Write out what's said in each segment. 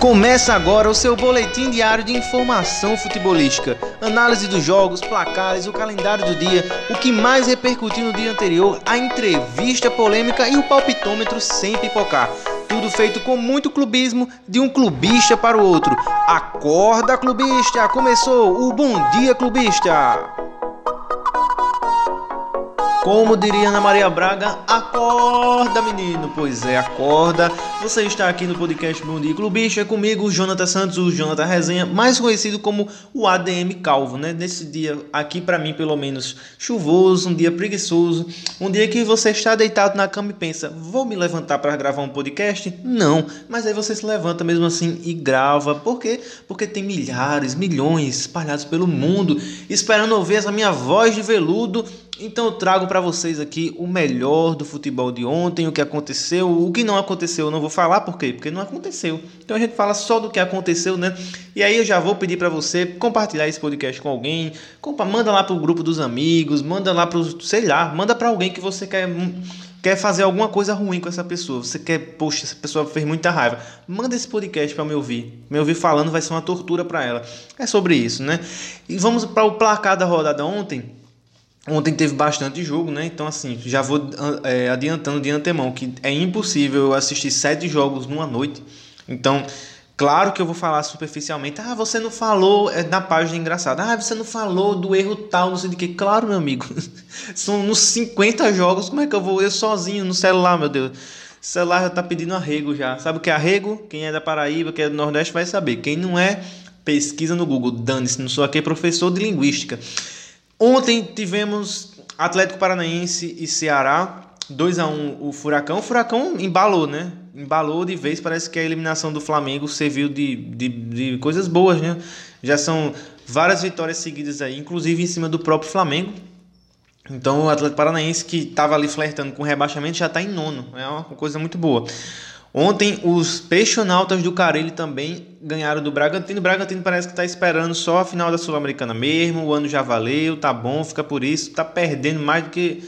Começa agora o seu boletim diário de informação futebolística, análise dos jogos, placares, o calendário do dia, o que mais repercutiu no dia anterior, a entrevista polêmica e o palpitômetro sem pipocar. Tudo feito com muito clubismo de um clubista para o outro. Acorda, clubista! Começou o Bom Dia Clubista! Como diria Ana Maria Braga, acorda menino, pois é, acorda. Você está aqui no podcast Bom Dia Clubista comigo, o Jonathan Santos, o Jonathan Resenha, mais conhecido como o ADM Calvo, né? Nesse dia aqui para mim pelo menos chuvoso, um dia preguiçoso, um dia que você está deitado na cama e pensa, vou me levantar para gravar um podcast? Não, mas aí você se levanta mesmo assim e grava. Por quê? Porque tem milhares, milhões espalhados pelo mundo esperando ouvir essa minha voz de veludo então eu trago para vocês aqui o melhor do futebol de ontem, o que aconteceu, o que não aconteceu, eu não vou falar por quê? Porque não aconteceu. Então a gente fala só do que aconteceu, né? E aí eu já vou pedir para você compartilhar esse podcast com alguém, manda lá pro grupo dos amigos, manda lá pro, sei lá, manda para alguém que você quer quer fazer alguma coisa ruim com essa pessoa, você quer, poxa, essa pessoa fez muita raiva, manda esse podcast para me ouvir. Me ouvir falando vai ser uma tortura para ela. É sobre isso, né? E vamos para o placar da rodada ontem. Ontem teve bastante jogo, né? Então, assim, já vou é, adiantando de antemão que é impossível eu assistir sete jogos numa noite. Então, claro que eu vou falar superficialmente. Ah, você não falou é, na página engraçada. Ah, você não falou do erro tal, não sei de que. Claro, meu amigo. São nos 50 jogos. Como é que eu vou eu sozinho no celular, meu Deus? O celular já tá pedindo arrego já. Sabe o que é arrego? Quem é da Paraíba, quem é do Nordeste vai saber. Quem não é, pesquisa no Google. Dane-se, não sou aqui professor de linguística. Ontem tivemos Atlético Paranaense e Ceará, 2 a 1 o Furacão. O Furacão embalou, né? Embalou de vez, parece que a eliminação do Flamengo serviu de, de, de coisas boas, né? Já são várias vitórias seguidas aí, inclusive em cima do próprio Flamengo. Então o Atlético Paranaense que estava ali flertando com rebaixamento já está em nono. É uma coisa muito boa. Ontem, os peixonautas do Carelli também ganharam do Bragantino. O Bragantino parece que está esperando só a final da Sul-Americana mesmo. O ano já valeu, tá bom, fica por isso. Tá perdendo mais do que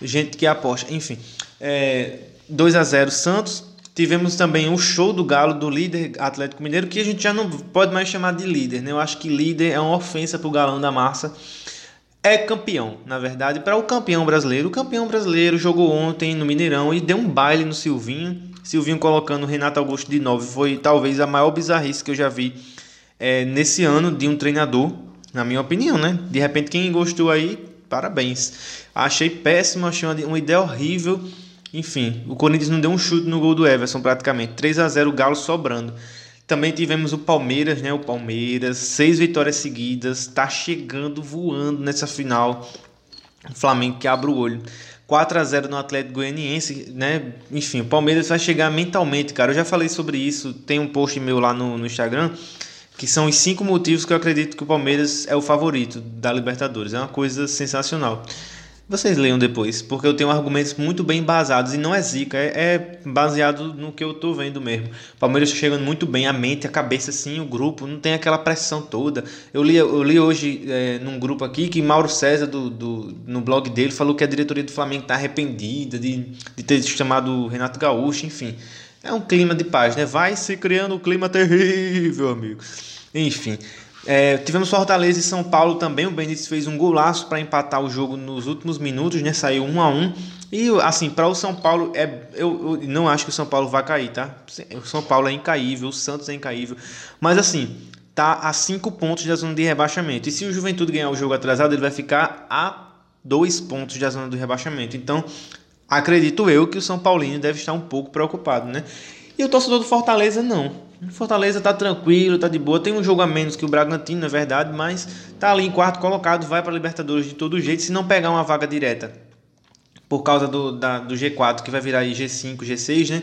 gente que aposta. Enfim, é, 2 a 0 Santos. Tivemos também o show do Galo do líder Atlético Mineiro, que a gente já não pode mais chamar de líder. Né? Eu acho que líder é uma ofensa para o Galão da Massa. É campeão, na verdade, para o campeão brasileiro. O campeão brasileiro jogou ontem no Mineirão e deu um baile no Silvinho Silvinho colocando Renato Augusto de 9 foi talvez a maior bizarrice que eu já vi é, nesse ano de um treinador, na minha opinião, né? De repente, quem gostou aí, parabéns. Achei péssimo, achei uma, uma ideia horrível. Enfim, o Corinthians não deu um chute no gol do Everson praticamente. 3 a 0 o Galo sobrando. Também tivemos o Palmeiras, né? O Palmeiras, seis vitórias seguidas, tá chegando voando nessa final. O Flamengo que abre o olho. 4 a 0 no Atlético Goianiense, né? Enfim, o Palmeiras vai chegar mentalmente, cara. Eu já falei sobre isso, tem um post meu lá no, no Instagram, que são os cinco motivos que eu acredito que o Palmeiras é o favorito da Libertadores. É uma coisa sensacional. Vocês leiam depois, porque eu tenho argumentos muito bem embasados e não é zica, é, é baseado no que eu tô vendo mesmo. O Palmeiras tá chegando muito bem, a mente, a cabeça, assim, o grupo, não tem aquela pressão toda. Eu li, eu li hoje é, num grupo aqui que Mauro César, do, do, no blog dele, falou que a diretoria do Flamengo tá arrependida de, de ter chamado Renato Gaúcho, enfim. É um clima de paz, né? Vai se criando um clima terrível, amigo. Enfim. É, tivemos Fortaleza e São Paulo também. O Benítez fez um golaço para empatar o jogo nos últimos minutos, né? Saiu 1 a 1 E assim, para o São Paulo, é, eu, eu, não acho que o São Paulo vai cair, tá? O São Paulo é incaível, o Santos é incaível. Mas assim, tá a 5 pontos da zona de rebaixamento. E se o Juventude ganhar o jogo atrasado, ele vai ficar a 2 pontos da zona do rebaixamento. Então, acredito eu que o São Paulino deve estar um pouco preocupado, né? E o torcedor do Fortaleza não. Fortaleza tá tranquilo, tá de boa. Tem um jogo a menos que o Bragantino, é verdade, mas tá ali em quarto colocado, vai para Libertadores de todo jeito, se não pegar uma vaga direta. Por causa do, da, do G4, que vai virar aí G5, G6, né?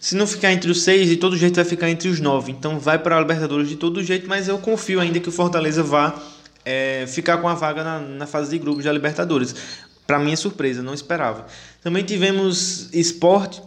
Se não ficar entre os seis, de todo jeito vai ficar entre os nove. Então vai para a Libertadores de todo jeito, mas eu confio ainda que o Fortaleza vá é, ficar com a vaga na, na fase de grupos da Libertadores. Para minha surpresa, não esperava. Também tivemos esporte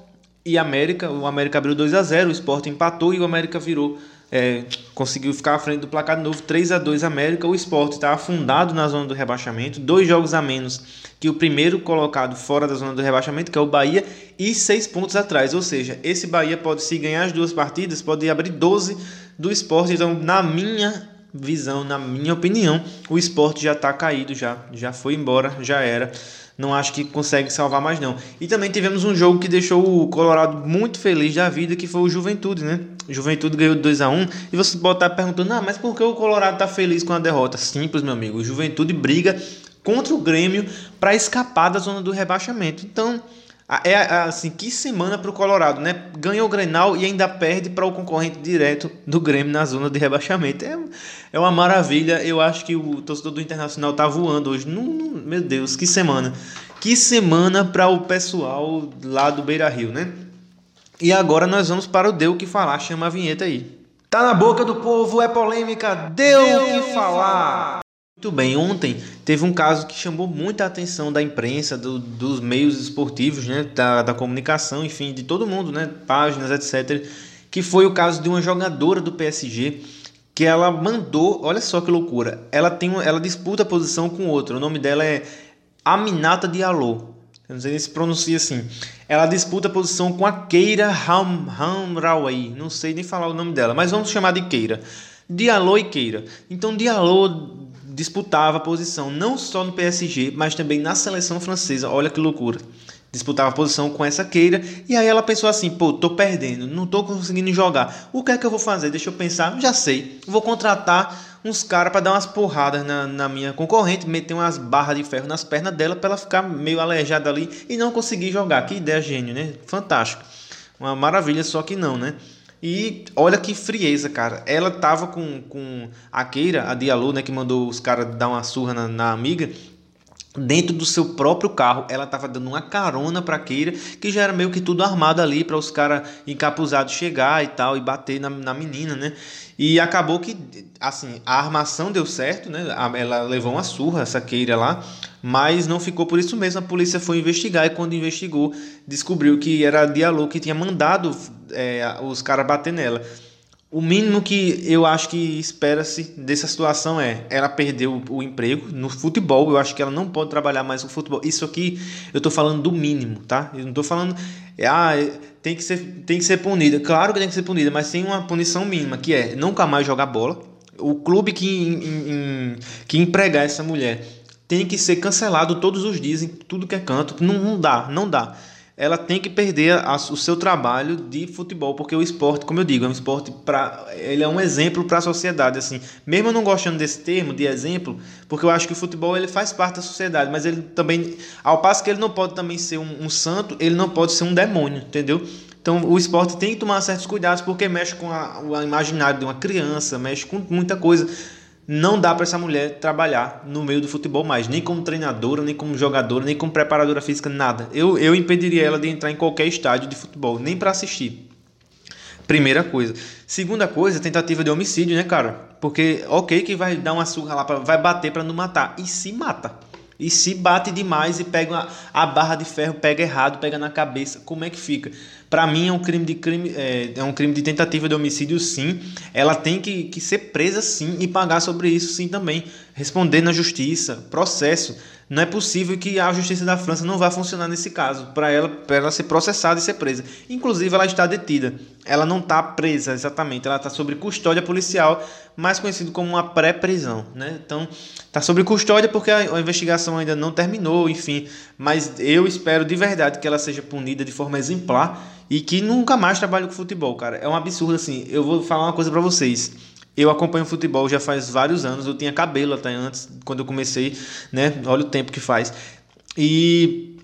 e América, o América abriu 2 a 0 o Sport empatou e o América virou é, conseguiu ficar à frente do placar de novo, 3 a 2 América. O esporte está afundado na zona do rebaixamento, dois jogos a menos que o primeiro colocado fora da zona do rebaixamento, que é o Bahia, e seis pontos atrás. Ou seja, esse Bahia pode, se ganhar as duas partidas, pode abrir 12 do esporte. Então, na minha visão, na minha opinião, o esporte já está caído, já, já foi embora, já era não acho que consegue salvar mais não. E também tivemos um jogo que deixou o Colorado muito feliz da vida, que foi o Juventude, né? Juventude ganhou 2 a 1 e você pode estar perguntando: "Ah, mas por que o Colorado tá feliz com a derrota?" Simples, meu amigo. O Juventude briga contra o Grêmio para escapar da zona do rebaixamento. Então, é assim, que semana para o Colorado, né? Ganha o Grenal e ainda perde para o concorrente direto do Grêmio na zona de rebaixamento. É, é uma maravilha. Eu acho que o torcedor do Internacional tá voando hoje. Não, não, meu Deus, que semana. Que semana para o pessoal lá do Beira Rio, né? E agora nós vamos para o Deu que falar. Chama a vinheta aí. Tá na boca do povo, é polêmica, deu o que falar. Muito bem, ontem teve um caso que chamou muita atenção da imprensa, do, dos meios esportivos, né, da, da comunicação, enfim, de todo mundo, né, páginas, etc., que foi o caso de uma jogadora do PSG que ela mandou, olha só que loucura, ela tem ela disputa a posição com outro, o nome dela é Aminata Diallo, eu não sei se pronuncia assim. Ela disputa a posição com a Keira Hamraoui, não sei nem falar o nome dela, mas vamos chamar de Keira. Diallo e Keira. Então Diallo disputava a posição não só no PSG, mas também na seleção francesa. Olha que loucura. Disputava a posição com essa queira. E aí ela pensou assim: pô, tô perdendo, não tô conseguindo jogar. O que é que eu vou fazer? Deixa eu pensar. Já sei. Vou contratar uns caras para dar umas porradas na, na minha concorrente, meter umas barras de ferro nas pernas dela para ela ficar meio aleijada ali e não conseguir jogar. Que ideia gênio, né? Fantástico. Uma maravilha, só que não, né? E olha que frieza, cara. Ela tava com, com a Keira, a Diallo, né, que mandou os caras dar uma surra na, na amiga dentro do seu próprio carro. Ela estava dando uma carona para Keira, que já era meio que tudo armado ali para os caras encapuzados chegar e tal e bater na, na menina, né? E acabou que assim, a armação deu certo, né? Ela levou uma surra essa Keira lá, mas não ficou por isso mesmo. A polícia foi investigar e quando investigou, descobriu que era a Diallo que tinha mandado é, os caras bater nela. O mínimo que eu acho que espera-se dessa situação é ela perdeu o, emprego no futebol. Eu acho que ela não pode trabalhar mais com futebol. Isso aqui eu estou falando do mínimo, tá? Eu não estou falando, ah, tem que, ser, tem que ser punida. Claro que tem que ser punida, mas tem uma punição mínima, que é nunca mais jogar bola. O clube que, em, em, que empregar essa mulher tem que ser cancelado todos os dias, em tudo que é canto. Não, não dá, não dá ela tem que perder a, o seu trabalho de futebol, porque o esporte, como eu digo, é um esporte para ele é um exemplo para a sociedade assim. Mesmo eu não gostando desse termo de exemplo, porque eu acho que o futebol ele faz parte da sociedade, mas ele também ao passo que ele não pode também ser um, um santo, ele não pode ser um demônio, entendeu? Então o esporte tem que tomar certos cuidados porque mexe com a, o imaginário de uma criança, mexe com muita coisa não dá para essa mulher trabalhar no meio do futebol mais, nem como treinadora, nem como jogadora, nem como preparadora física, nada. Eu, eu impediria ela de entrar em qualquer estádio de futebol, nem para assistir. Primeira coisa. Segunda coisa, tentativa de homicídio, né, cara? Porque, ok, que vai dar uma surra lá, pra, vai bater para não matar. E se mata? E se bate demais e pega uma, a barra de ferro, pega errado, pega na cabeça, como é que fica? Para mim é um crime de crime, é, é, um crime de tentativa de homicídio, sim. Ela tem que, que ser presa, sim, e pagar sobre isso, sim, também. Responder na justiça, processo. Não é possível que a justiça da França não vá funcionar nesse caso, para ela, ela ser processada e ser presa. Inclusive, ela está detida. Ela não está presa exatamente, ela está sob custódia policial, mais conhecido como uma pré-prisão. Né? Então, está sob custódia porque a, a investigação ainda não terminou, enfim. Mas eu espero de verdade que ela seja punida de forma exemplar e que nunca mais trabalhe com futebol, cara. É um absurdo assim. Eu vou falar uma coisa para vocês. Eu acompanho futebol já faz vários anos. Eu tinha cabelo até antes, quando eu comecei, né? Olha o tempo que faz. E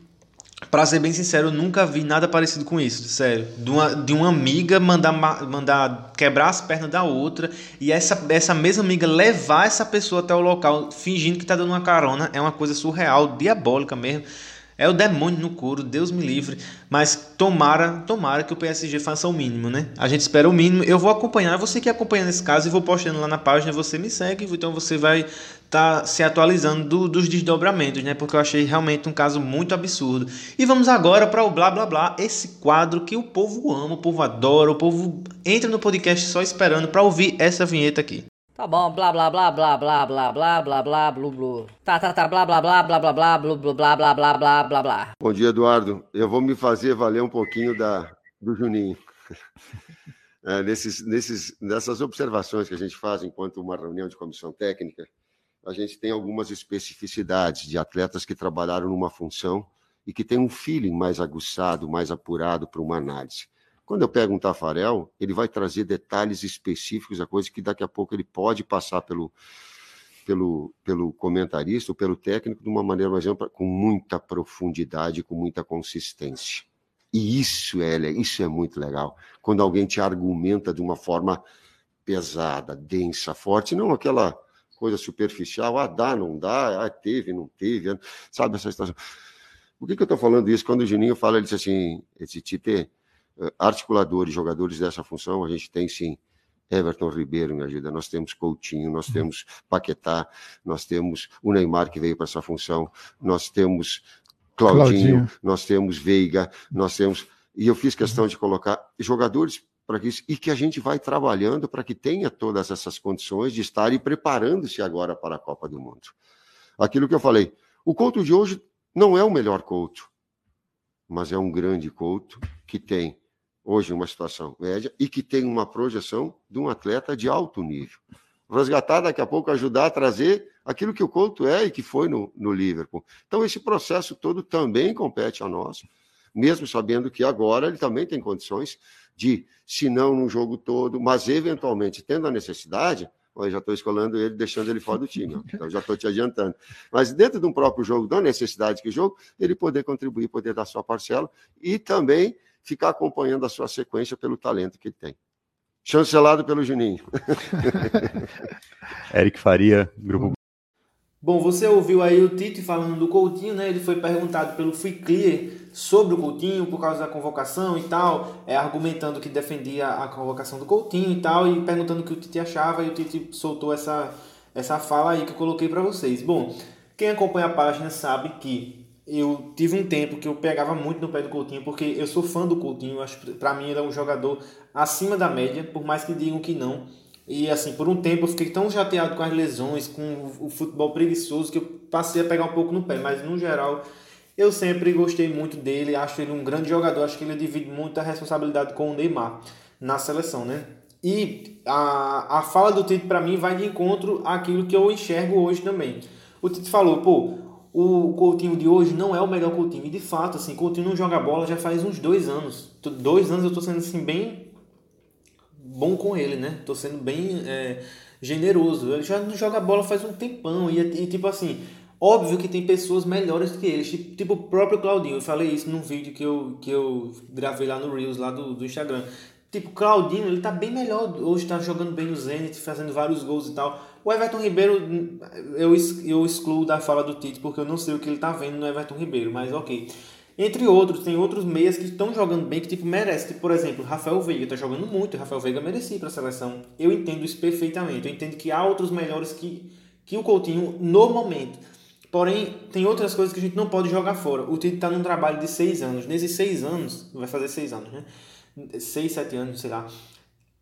para ser bem sincero, eu nunca vi nada parecido com isso, sério. De uma, de uma amiga mandar, mandar quebrar as pernas da outra e essa, essa mesma amiga levar essa pessoa até o local fingindo que tá dando uma carona é uma coisa surreal, diabólica mesmo. É o demônio no couro, Deus me livre. Mas tomara, tomara que o PSG faça o mínimo, né? A gente espera o mínimo. Eu vou acompanhar, você que acompanha nesse caso, e vou postando lá na página, você me segue, então você vai estar tá se atualizando do, dos desdobramentos, né? Porque eu achei realmente um caso muito absurdo. E vamos agora para o blá blá blá, esse quadro que o povo ama, o povo adora, o povo entra no podcast só esperando para ouvir essa vinheta aqui. Tá bom, blá blá blá blá blá blá blá blá blá blu blu. Tá, tá, tá, blá blá blá blá blá blá blu blu blá blá blá blá blá blá. Bom dia, Eduardo. Eu vou me fazer valer um pouquinho da, do Juninho. É, nesses, nesses, nessas observações que a gente faz enquanto uma reunião de comissão técnica, a gente tem algumas especificidades de atletas que trabalharam numa função e que têm um feeling mais aguçado, mais apurado para uma análise. Quando eu pego um Tafarel, ele vai trazer detalhes específicos, a coisa que daqui a pouco ele pode passar pelo, pelo, pelo comentarista ou pelo técnico de uma maneira mais ampla, com muita profundidade, com muita consistência. E isso é, isso é muito legal. Quando alguém te argumenta de uma forma pesada, densa, forte, não aquela coisa superficial, ah, dá, não dá, ah, teve, não teve, sabe essa situação. Por que, que eu estou falando isso? Quando o Juninho fala, ele disse assim, esse Tite, articuladores, jogadores dessa função, a gente tem sim Everton Ribeiro me ajuda, nós temos Coutinho, nós uhum. temos Paquetá, nós temos o Neymar que veio para essa função, nós temos Claudinho, Claudinho, nós temos Veiga, nós temos. E eu fiz questão de colocar jogadores para isso e que a gente vai trabalhando para que tenha todas essas condições de estar e preparando-se agora para a Copa do Mundo. Aquilo que eu falei, o Couto de hoje não é o melhor Couto, mas é um grande Couto que tem hoje uma situação média e que tem uma projeção de um atleta de alto nível. Resgatar daqui a pouco, ajudar a trazer aquilo que o Couto é e que foi no, no Liverpool. Então, esse processo todo também compete a nós, mesmo sabendo que agora ele também tem condições de, se não no jogo todo, mas eventualmente tendo a necessidade, eu já estou escolhendo ele, deixando ele fora do time. Então, já estou te adiantando. Mas dentro de um próprio jogo, da necessidade que jogo, ele poder contribuir, poder dar sua parcela e também ficar acompanhando a sua sequência pelo talento que ele tem. Chancelado pelo Juninho. Eric Faria, Grupo. Bom, você ouviu aí o Tite falando do Coutinho, né? Ele foi perguntado pelo Free Clear sobre o Coutinho por causa da convocação e tal, é, argumentando que defendia a convocação do Coutinho e tal, e perguntando o que o Tite achava, e o Tite soltou essa, essa fala aí que eu coloquei para vocês. Bom, quem acompanha a página sabe que eu tive um tempo que eu pegava muito no pé do Coutinho, porque eu sou fã do Coutinho, acho para mim ele é um jogador acima da média, por mais que digam que não. E assim, por um tempo eu fiquei tão chateado com as lesões, com o futebol preguiçoso, que eu passei a pegar um pouco no pé, mas no geral eu sempre gostei muito dele, acho ele um grande jogador, acho que ele divide muita responsabilidade com o Neymar na seleção, né? E a, a fala do Tite para mim vai de encontro àquilo que eu enxergo hoje também. O Tite falou, pô, o Coutinho de hoje não é o melhor Coutinho. E de fato, assim, Coutinho não joga bola já faz uns dois anos. Dois anos eu tô sendo assim bem bom com ele, né? Tô sendo bem é, generoso. Ele já não joga bola faz um tempão. E, e, tipo assim, óbvio que tem pessoas melhores que ele. Tipo, tipo o próprio Claudinho. Eu falei isso num vídeo que eu, que eu gravei lá no Reels, lá do, do Instagram. Tipo, Claudinho, ele tá bem melhor. Hoje tá jogando bem no Zenit, fazendo vários gols e tal. O Everton Ribeiro, eu, eu excluo da fala do Tite, porque eu não sei o que ele tá vendo no Everton Ribeiro, mas ok. Entre outros, tem outros meias que estão jogando bem, que tipo, merece. Tipo, por exemplo, Rafael Veiga está jogando muito, Rafael Veiga merecia para a seleção. Eu entendo isso perfeitamente. Eu entendo que há outros melhores que, que o Coutinho no momento. Porém, tem outras coisas que a gente não pode jogar fora. O Tite está num trabalho de seis anos. Nesses seis anos, vai fazer seis anos, né? Seis, sete anos, sei lá.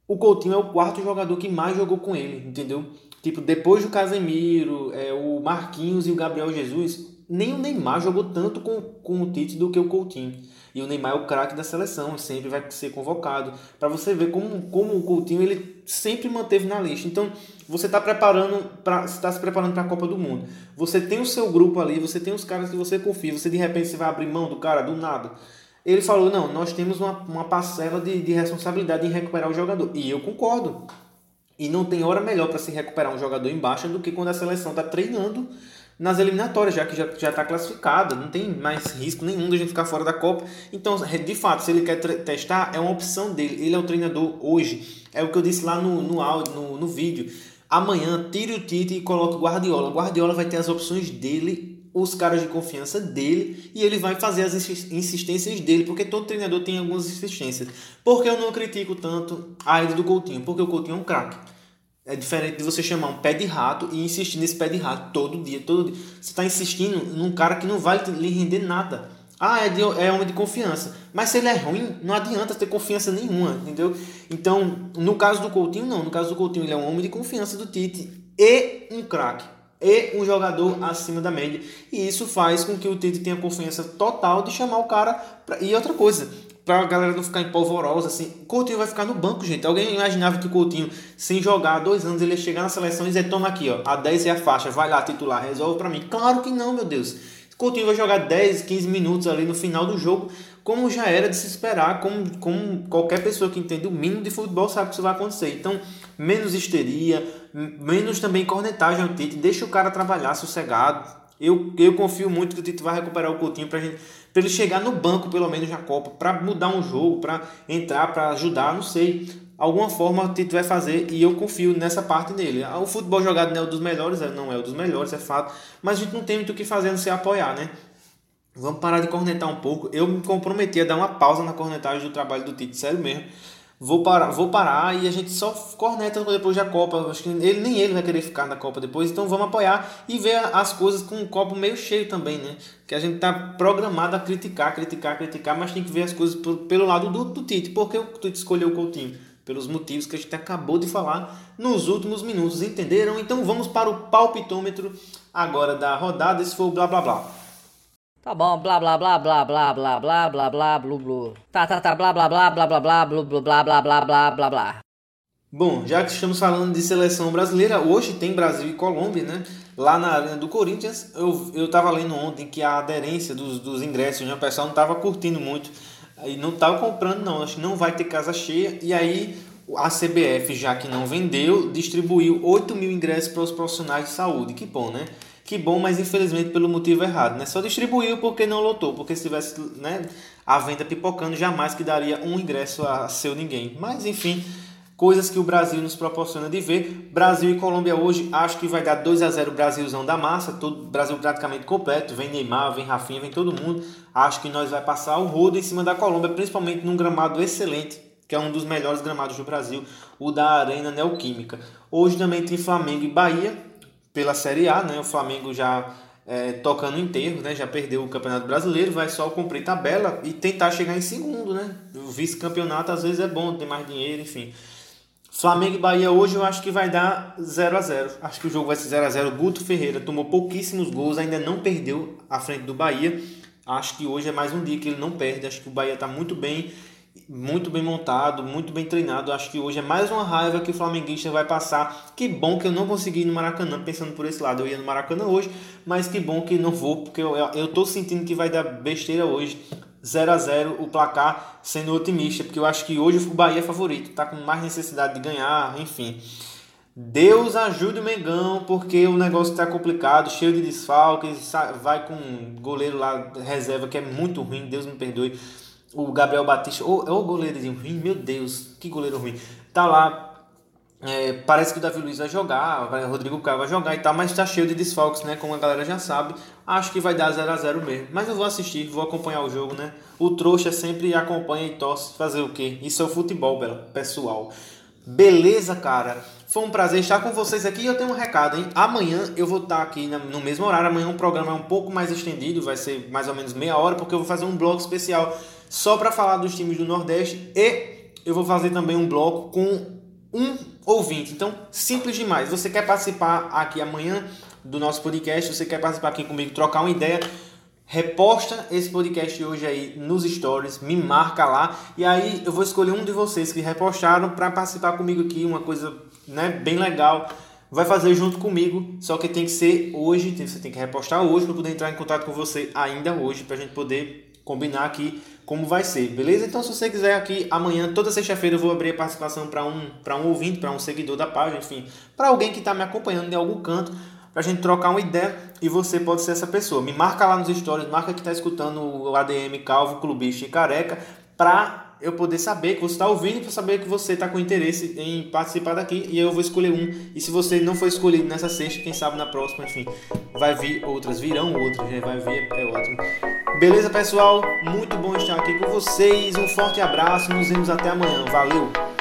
O Coutinho é o quarto jogador que mais jogou com ele, entendeu? Tipo, depois do Casemiro, é, o Marquinhos e o Gabriel Jesus, nem o Neymar jogou tanto com, com o Tite do que o Coutinho. E o Neymar é o craque da seleção, sempre vai ser convocado. Para você ver como, como o Coutinho ele sempre manteve na lista. Então, você está preparando para está se preparando para a Copa do Mundo. Você tem o seu grupo ali, você tem os caras que você confia. Você de repente você vai abrir mão do cara do nada. Ele falou: "Não, nós temos uma, uma parcela de, de responsabilidade em recuperar o jogador". E eu concordo. E não tem hora melhor para se recuperar um jogador em baixa do que quando a seleção está treinando nas eliminatórias, já que já está classificada, não tem mais risco nenhum de a gente ficar fora da Copa. Então, de fato, se ele quer testar, é uma opção dele. Ele é o treinador hoje. É o que eu disse lá no, no, áudio, no, no vídeo. Amanhã, tire o Tite e coloque o Guardiola. O Guardiola vai ter as opções dele os caras de confiança dele e ele vai fazer as insistências dele, porque todo treinador tem algumas insistências. Porque eu não critico tanto a ida do Coutinho, porque o Coutinho é um craque. É diferente de você chamar um pé de rato e insistir nesse pé de rato todo dia, todo dia. Você está insistindo num cara que não vai lhe render nada. Ah, é, de, é homem de confiança. Mas se ele é ruim, não adianta ter confiança nenhuma, entendeu? Então, no caso do Coutinho, não. No caso do Coutinho, ele é um homem de confiança do Tite e um craque e um jogador acima da média. E isso faz com que o Tite tenha confiança total de chamar o cara. Pra... E outra coisa, para a galera não ficar empolvorosa, assim, o Coutinho vai ficar no banco, gente. Alguém imaginava que o Coutinho, sem jogar há dois anos, ele ia chegar na seleção e dizer: toma aqui, ó, a 10 é a faixa, vai lá titular, resolve para mim. Claro que não, meu Deus. Coutinho vai jogar 10, 15 minutos ali no final do jogo, como já era de se esperar, como, como qualquer pessoa que entende o mínimo de futebol sabe que isso vai acontecer. Então, menos histeria, menos também cornetagem ao Tite, deixa o cara trabalhar sossegado. Eu, eu confio muito que o Tite vai recuperar o Coutinho para ele chegar no banco, pelo menos na Copa, para mudar um jogo, para entrar, para ajudar, não sei. Alguma forma o Tite vai fazer e eu confio nessa parte dele. O futebol jogado não é dos melhores, é, não é dos melhores, é fato, mas a gente não tem muito o que fazer não se apoiar, né? Vamos parar de cornetar um pouco. Eu me comprometi a dar uma pausa na cornetagem do trabalho do Tite, sério mesmo vou parar, vou parar e a gente só corneta depois da Copa. Acho que ele nem ele vai querer ficar na Copa depois, então vamos apoiar e ver as coisas com o copo meio cheio também, né? Que a gente tá programado a criticar, criticar, criticar, mas tem que ver as coisas pelo lado do, do Tite. Por que o Tite escolheu o Coutinho? Pelos motivos que a gente acabou de falar nos últimos minutos, entenderam? Então vamos para o palpitômetro agora da rodada. Esse foi o blá blá blá. Tá bom, blá blá blá blá blá blá blá blá blá blu blu. Tá, tá, tá, blá blá blá blá blá blá blá blá blá blá blá blá. Bom, já que estamos falando de seleção brasileira, hoje tem Brasil e Colômbia, né? Lá na Arena do Corinthians, eu, eu tava lendo ontem que a aderência dos, dos ingressos, né? O pessoal não tava curtindo muito. E não tava comprando, não. Acho que não vai ter casa cheia. E aí a CBF, já que não vendeu, distribuiu 8 mil ingressos para os profissionais de saúde. Que bom, né? Que bom, mas infelizmente pelo motivo errado, né? Só distribuiu porque não lotou, porque se tivesse né, a venda pipocando, jamais que daria um ingresso a seu ninguém. Mas enfim, coisas que o Brasil nos proporciona de ver. Brasil e Colômbia hoje, acho que vai dar 2 a 0 Brasilzão da massa, todo Brasil praticamente completo, vem Neymar, vem Rafinha, vem todo mundo. Acho que nós vai passar o rodo em cima da Colômbia, principalmente num gramado excelente, que é um dos melhores gramados do Brasil, o da Arena Neoquímica. Hoje também tem Flamengo e Bahia, pela Série A, né? O Flamengo já é, tocando enterro, né? Já perdeu o Campeonato Brasileiro, vai só cumprir tabela e tentar chegar em segundo, né? O vice-campeonato às vezes é bom, tem mais dinheiro, enfim. Flamengo e Bahia hoje eu acho que vai dar 0 a 0 Acho que o jogo vai ser 0 a 0 Guto Ferreira tomou pouquíssimos gols, ainda não perdeu à frente do Bahia. Acho que hoje é mais um dia que ele não perde. Acho que o Bahia está muito bem muito bem montado, muito bem treinado. Acho que hoje é mais uma raiva que o flamenguista vai passar. Que bom que eu não consegui ir no Maracanã, pensando por esse lado. Eu ia no Maracanã hoje, mas que bom que não vou, porque eu, eu tô sentindo que vai dar besteira hoje. 0 a 0 o placar sendo otimista, porque eu acho que hoje o Bahia é favorito, tá com mais necessidade de ganhar, enfim. Deus ajude o Mengão, porque o negócio está complicado, cheio de desfalques, vai com um goleiro lá, reserva, que é muito ruim, Deus me perdoe o Gabriel Batista, ou é o goleirozinho ruim, meu Deus, que goleiro ruim. Tá lá, é, parece que o Davi Luiz vai jogar, o Rodrigo Caio vai jogar e tal, mas tá cheio de desfalques, né? Como a galera já sabe. Acho que vai dar 0 a 0 mesmo. Mas eu vou assistir, vou acompanhar o jogo, né? O trouxa sempre acompanha e torce. Fazer o quê? Isso é o futebol, pessoal. Beleza, cara? Foi um prazer estar com vocês aqui. Eu tenho um recado, hein? Amanhã eu vou estar aqui no mesmo horário. Amanhã o programa é um pouco mais estendido, vai ser mais ou menos meia hora, porque eu vou fazer um blog especial só para falar dos times do Nordeste e eu vou fazer também um bloco com um ouvinte. Então, simples demais. Você quer participar aqui amanhã do nosso podcast? Você quer participar aqui comigo, trocar uma ideia? Reposta esse podcast hoje aí nos stories, me marca lá e aí eu vou escolher um de vocês que repostaram para participar comigo aqui, uma coisa né, bem legal. Vai fazer junto comigo, só que tem que ser hoje, você tem que repostar hoje para poder entrar em contato com você ainda hoje, para a gente poder combinar aqui como vai ser, beleza? Então, se você quiser aqui amanhã, toda sexta-feira, eu vou abrir a participação para um, um ouvinte, para um seguidor da página, enfim, para alguém que está me acompanhando de algum canto, para a gente trocar uma ideia e você pode ser essa pessoa. Me marca lá nos stories, marca que está escutando o ADM Calvo, Clubista e Careca, para eu poder saber que você está ouvindo, para saber que você está com interesse em participar daqui e eu vou escolher um. E se você não for escolhido nessa sexta, quem sabe na próxima, enfim, vai vir outras, virão outras, né? vai vir, é ótimo. Beleza, pessoal? Muito bom estar aqui com vocês. Um forte abraço, nos vemos até amanhã. Valeu!